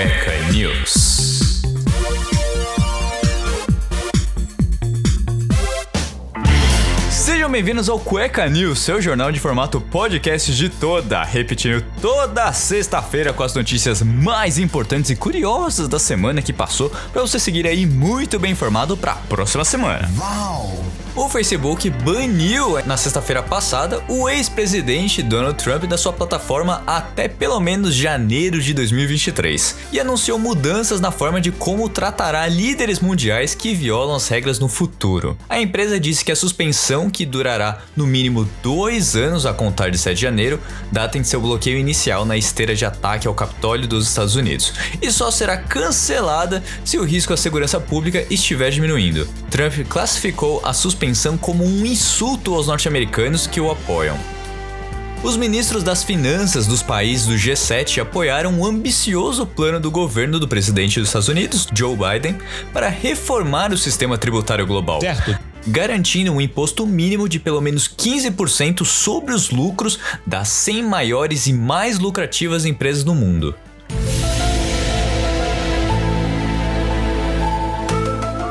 Cueca News. Sejam bem-vindos ao Cueca News, seu jornal de formato podcast de toda, repetindo toda sexta-feira com as notícias mais importantes e curiosas da semana que passou, para você seguir aí muito bem informado para a próxima semana. Uau! O Facebook baniu na sexta-feira passada o ex-presidente Donald Trump da sua plataforma até pelo menos janeiro de 2023 e anunciou mudanças na forma de como tratará líderes mundiais que violam as regras no futuro. A empresa disse que a suspensão, que durará no mínimo dois anos a contar de 7 de janeiro, data em seu bloqueio inicial na esteira de ataque ao Capitólio dos Estados Unidos, e só será cancelada se o risco à segurança pública estiver diminuindo. Trump classificou a suspensão suspensão como um insulto aos norte-americanos que o apoiam. Os ministros das finanças dos países do G7 apoiaram um ambicioso plano do governo do presidente dos Estados Unidos, Joe Biden, para reformar o sistema tributário global. Certo. Garantindo um imposto mínimo de pelo menos 15% sobre os lucros das 100 maiores e mais lucrativas empresas do mundo.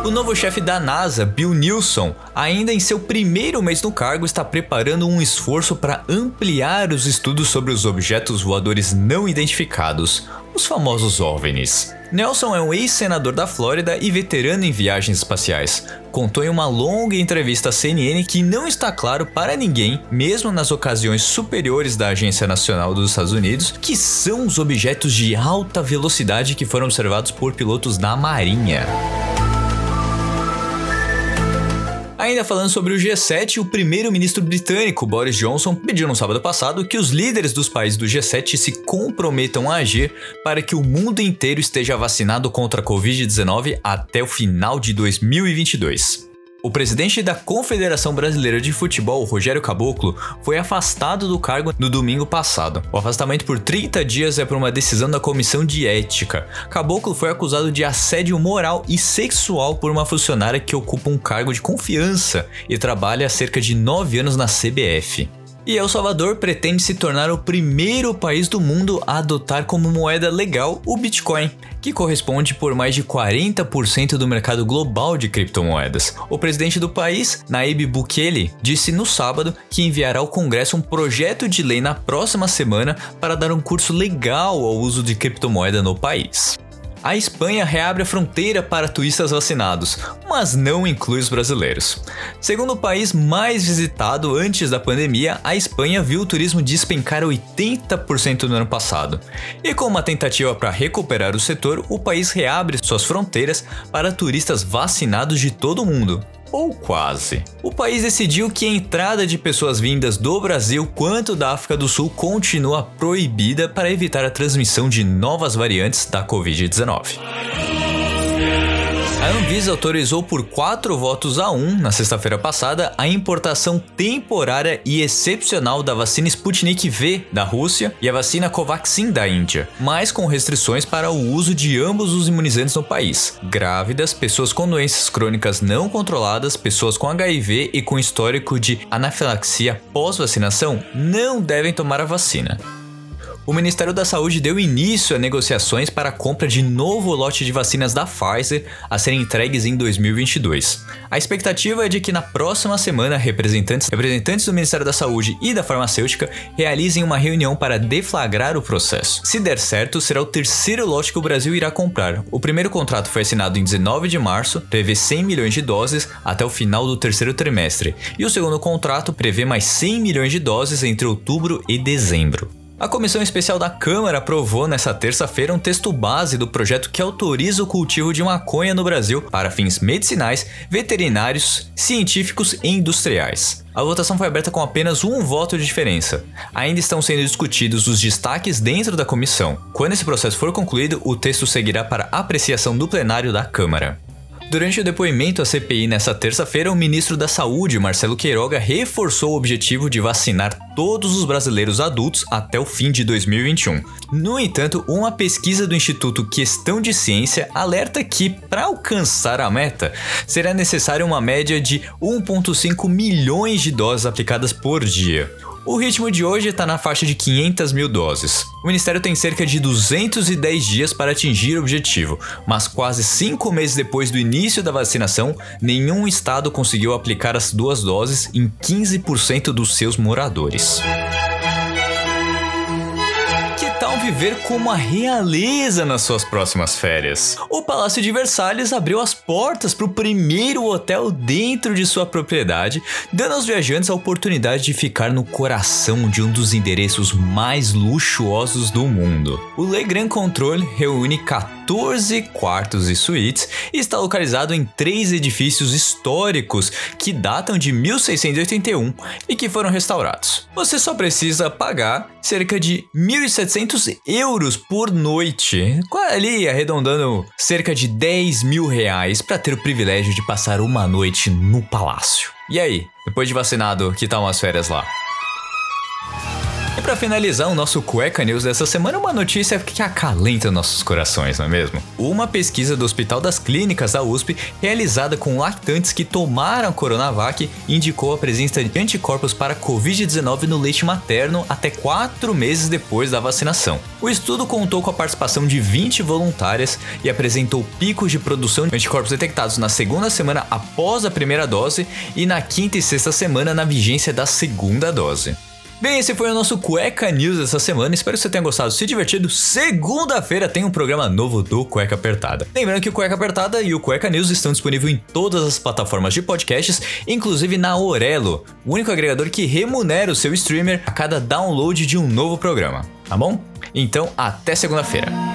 O novo chefe da NASA, Bill Nilsson, ainda em seu primeiro mês no cargo, está preparando um esforço para ampliar os estudos sobre os objetos voadores não identificados, os famosos OVNIs. Nelson é um ex-senador da Flórida e veterano em viagens espaciais. Contou em uma longa entrevista à CNN que não está claro para ninguém, mesmo nas ocasiões superiores da Agência Nacional dos Estados Unidos, que são os objetos de alta velocidade que foram observados por pilotos da Marinha. Ainda falando sobre o G7, o primeiro-ministro britânico Boris Johnson pediu no sábado passado que os líderes dos países do G7 se comprometam a agir para que o mundo inteiro esteja vacinado contra a Covid-19 até o final de 2022. O presidente da Confederação Brasileira de Futebol, Rogério Caboclo, foi afastado do cargo no domingo passado. O afastamento por 30 dias é por uma decisão da Comissão de Ética. Caboclo foi acusado de assédio moral e sexual por uma funcionária que ocupa um cargo de confiança e trabalha há cerca de 9 anos na CBF. E El Salvador pretende se tornar o primeiro país do mundo a adotar como moeda legal o Bitcoin, que corresponde por mais de 40% do mercado global de criptomoedas. O presidente do país, Naib Bukele, disse no sábado que enviará ao Congresso um projeto de lei na próxima semana para dar um curso legal ao uso de criptomoeda no país. A Espanha reabre a fronteira para turistas vacinados, mas não inclui os brasileiros. Segundo o país mais visitado antes da pandemia, a Espanha viu o turismo despencar 80% no ano passado. E com uma tentativa para recuperar o setor, o país reabre suas fronteiras para turistas vacinados de todo o mundo, ou quase. O país decidiu que a entrada de pessoas vindas do Brasil quanto da África do Sul continua proibida para evitar a transmissão de novas variantes da Covid-19. A Anvisa autorizou por 4 votos a 1 na sexta-feira passada a importação temporária e excepcional da vacina Sputnik V da Rússia e a vacina Covaxin da Índia, mas com restrições para o uso de ambos os imunizantes no país. Grávidas, pessoas com doenças crônicas não controladas, pessoas com HIV e com histórico de anafilaxia pós-vacinação não devem tomar a vacina o Ministério da Saúde deu início a negociações para a compra de novo lote de vacinas da Pfizer a serem entregues em 2022. A expectativa é de que na próxima semana representantes, representantes do Ministério da Saúde e da farmacêutica realizem uma reunião para deflagrar o processo. Se der certo, será o terceiro lote que o Brasil irá comprar. O primeiro contrato foi assinado em 19 de março, prevê 100 milhões de doses até o final do terceiro trimestre, e o segundo contrato prevê mais 100 milhões de doses entre outubro e dezembro. A Comissão Especial da Câmara aprovou nesta terça-feira um texto base do projeto que autoriza o cultivo de maconha no Brasil para fins medicinais, veterinários, científicos e industriais. A votação foi aberta com apenas um voto de diferença. Ainda estão sendo discutidos os destaques dentro da comissão. Quando esse processo for concluído, o texto seguirá para apreciação do plenário da Câmara. Durante o depoimento à CPI nesta terça-feira, o ministro da Saúde, Marcelo Queiroga, reforçou o objetivo de vacinar todos os brasileiros adultos até o fim de 2021. No entanto, uma pesquisa do Instituto Questão de Ciência alerta que, para alcançar a meta, será necessária uma média de 1,5 milhões de doses aplicadas por dia. O ritmo de hoje está na faixa de 500 mil doses. O Ministério tem cerca de 210 dias para atingir o objetivo, mas quase cinco meses depois do início da vacinação, nenhum estado conseguiu aplicar as duas doses em 15% dos seus moradores viver como a realeza nas suas próximas férias. O Palácio de Versalhes abriu as portas para o primeiro hotel dentro de sua propriedade, dando aos viajantes a oportunidade de ficar no coração de um dos endereços mais luxuosos do mundo. O Le Grand Contrôle reúne 14 quartos e suítes e está localizado em três edifícios históricos que datam de 1681 e que foram restaurados. Você só precisa pagar cerca de 1.700 euros por noite, ali arredondando cerca de 10 mil reais para ter o privilégio de passar uma noite no palácio. E aí, depois de vacinado, que tal umas férias lá? E para finalizar o nosso Cueca News dessa semana, uma notícia que acalenta nossos corações, não é mesmo? Uma pesquisa do Hospital das Clínicas da USP, realizada com lactantes que tomaram Coronavac, indicou a presença de anticorpos para Covid-19 no leite materno até 4 meses depois da vacinação. O estudo contou com a participação de 20 voluntárias e apresentou picos de produção de anticorpos detectados na segunda semana após a primeira dose e na quinta e sexta semana na vigência da segunda dose. Bem, esse foi o nosso Cueca News dessa semana. Espero que você tenha gostado, se divertido. Segunda-feira tem um programa novo do Cueca Apertada. Lembrando que o Cueca Apertada e o Cueca News estão disponíveis em todas as plataformas de podcasts, inclusive na Orelo, o único agregador que remunera o seu streamer a cada download de um novo programa. Tá bom? Então, até segunda-feira.